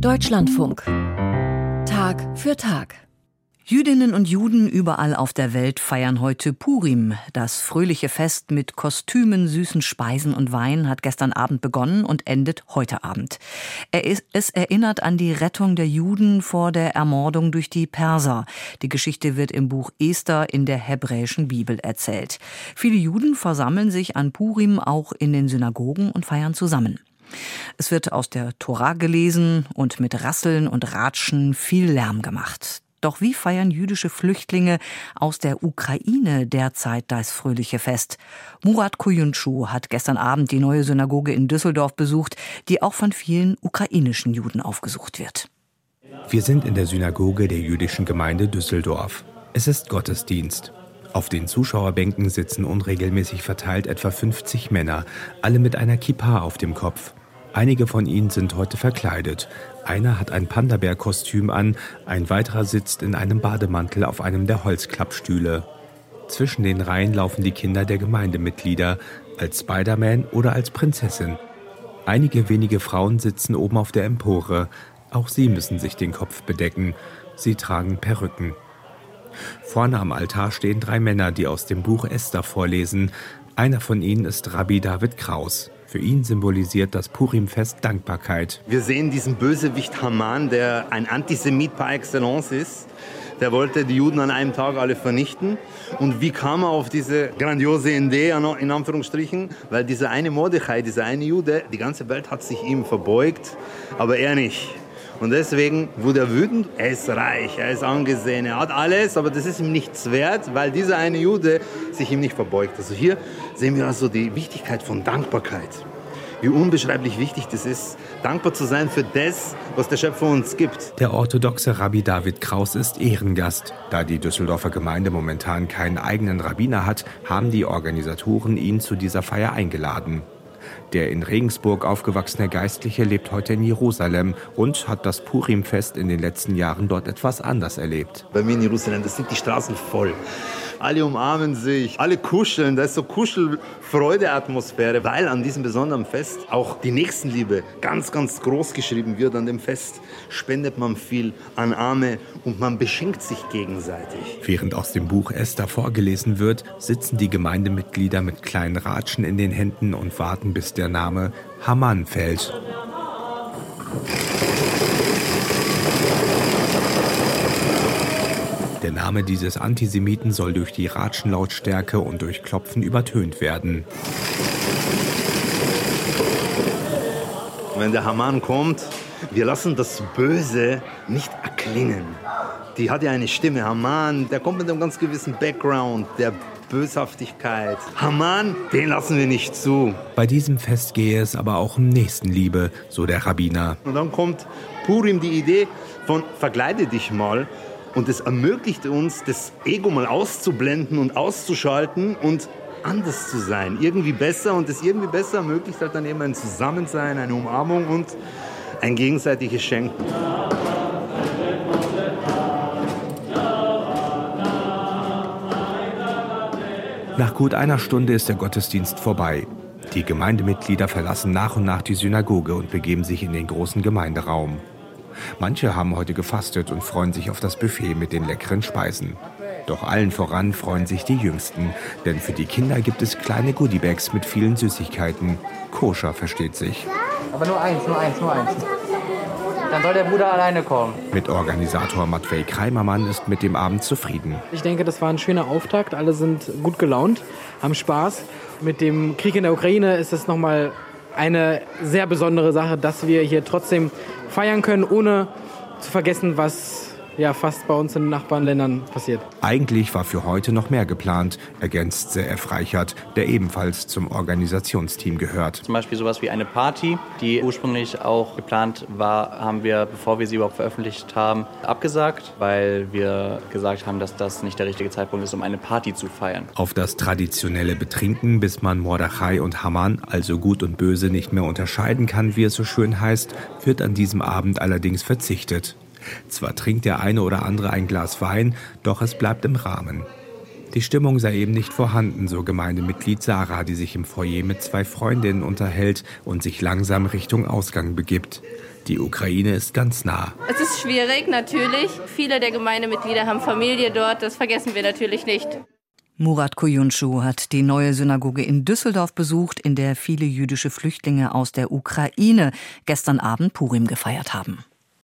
Deutschlandfunk. Tag für Tag. Jüdinnen und Juden überall auf der Welt feiern heute Purim. Das fröhliche Fest mit Kostümen, süßen Speisen und Wein hat gestern Abend begonnen und endet heute Abend. Es erinnert an die Rettung der Juden vor der Ermordung durch die Perser. Die Geschichte wird im Buch Esther in der hebräischen Bibel erzählt. Viele Juden versammeln sich an Purim auch in den Synagogen und feiern zusammen. Es wird aus der Tora gelesen und mit Rasseln und Ratschen viel Lärm gemacht. Doch wie feiern jüdische Flüchtlinge aus der Ukraine derzeit das fröhliche Fest? Murat Kuyunchu hat gestern Abend die neue Synagoge in Düsseldorf besucht, die auch von vielen ukrainischen Juden aufgesucht wird. Wir sind in der Synagoge der jüdischen Gemeinde Düsseldorf. Es ist Gottesdienst. Auf den Zuschauerbänken sitzen unregelmäßig verteilt etwa 50 Männer, alle mit einer Kippa auf dem Kopf. Einige von ihnen sind heute verkleidet. Einer hat ein Panda-Bär-Kostüm an, ein weiterer sitzt in einem Bademantel auf einem der Holzklappstühle. Zwischen den Reihen laufen die Kinder der Gemeindemitglieder, als Spider-Man oder als Prinzessin. Einige wenige Frauen sitzen oben auf der Empore. Auch sie müssen sich den Kopf bedecken. Sie tragen Perücken. Vorne am Altar stehen drei Männer, die aus dem Buch Esther vorlesen. Einer von ihnen ist Rabbi David Kraus. Für ihn symbolisiert das Purimfest Dankbarkeit. Wir sehen diesen Bösewicht Haman, der ein Antisemit par excellence ist. Der wollte die Juden an einem Tag alle vernichten. Und wie kam er auf diese grandiose Idee, in Anführungsstrichen? Weil dieser eine Mordechai, dieser eine Jude, die ganze Welt hat sich ihm verbeugt, aber er nicht. Und deswegen wurde er wütend. Er ist reich, er ist angesehen, er hat alles, aber das ist ihm nichts wert, weil dieser eine Jude sich ihm nicht verbeugt. Also hier sehen wir also die Wichtigkeit von Dankbarkeit. Wie unbeschreiblich wichtig das ist, dankbar zu sein für das, was der Schöpfer uns gibt. Der orthodoxe Rabbi David Kraus ist Ehrengast. Da die Düsseldorfer Gemeinde momentan keinen eigenen Rabbiner hat, haben die Organisatoren ihn zu dieser Feier eingeladen. Der in Regensburg aufgewachsene Geistliche lebt heute in Jerusalem und hat das Purimfest in den letzten Jahren dort etwas anders erlebt. Bei mir in Jerusalem, das sind die Straßen voll. Alle umarmen sich, alle kuscheln. Da ist so Kuschelfreude-Atmosphäre, weil an diesem besonderen Fest auch die Nächstenliebe ganz, ganz groß geschrieben wird. An dem Fest spendet man viel an Arme und man beschenkt sich gegenseitig. Während aus dem Buch Esther vorgelesen wird, sitzen die Gemeindemitglieder mit kleinen Ratschen in den Händen und warten, bis der Name Haman fällt. Der Name dieses Antisemiten soll durch die Ratschenlautstärke und durch Klopfen übertönt werden. Wenn der Haman kommt, wir lassen das Böse nicht erklingen. Die hat ja eine Stimme. Haman, der kommt mit einem ganz gewissen Background, der Böshaftigkeit. Haman, den lassen wir nicht zu. Bei diesem Fest gehe es aber auch um Nächstenliebe, so der Rabbiner. Und dann kommt Purim die Idee von verkleide dich mal und es ermöglicht uns, das Ego mal auszublenden und auszuschalten und anders zu sein, irgendwie besser. Und das irgendwie besser ermöglicht halt dann eben ein Zusammensein, eine Umarmung und ein gegenseitiges Schenken. Nach gut einer Stunde ist der Gottesdienst vorbei. Die Gemeindemitglieder verlassen nach und nach die Synagoge und begeben sich in den großen Gemeinderaum. Manche haben heute gefastet und freuen sich auf das Buffet mit den leckeren Speisen. Doch allen voran freuen sich die Jüngsten, denn für die Kinder gibt es kleine Goodiebags mit vielen Süßigkeiten. Koscher versteht sich. Aber nur eins, nur eins, nur eins. Dann soll der Bruder alleine kommen. Mit Organisator Matvey Kreimermann ist mit dem Abend zufrieden. Ich denke, das war ein schöner Auftakt. Alle sind gut gelaunt, haben Spaß. Mit dem Krieg in der Ukraine ist es nochmal eine sehr besondere Sache, dass wir hier trotzdem feiern können, ohne zu vergessen, was ja fast bei uns in den Nachbarländern passiert. Eigentlich war für heute noch mehr geplant, ergänzt ZF Reichert, der ebenfalls zum Organisationsteam gehört. Zum Beispiel sowas wie eine Party, die ursprünglich auch geplant war, haben wir, bevor wir sie überhaupt veröffentlicht haben, abgesagt, weil wir gesagt haben, dass das nicht der richtige Zeitpunkt ist, um eine Party zu feiern. Auf das traditionelle Betrinken, bis man Mordechai und Haman, also Gut und Böse, nicht mehr unterscheiden kann, wie es so schön heißt, wird an diesem Abend allerdings verzichtet. Zwar trinkt der eine oder andere ein Glas Wein, doch es bleibt im Rahmen. Die Stimmung sei eben nicht vorhanden, so Gemeindemitglied Sarah, die sich im Foyer mit zwei Freundinnen unterhält und sich langsam Richtung Ausgang begibt. Die Ukraine ist ganz nah. Es ist schwierig, natürlich. Viele der Gemeindemitglieder haben Familie dort, das vergessen wir natürlich nicht. Murat Koyunschu hat die neue Synagoge in Düsseldorf besucht, in der viele jüdische Flüchtlinge aus der Ukraine gestern Abend Purim gefeiert haben.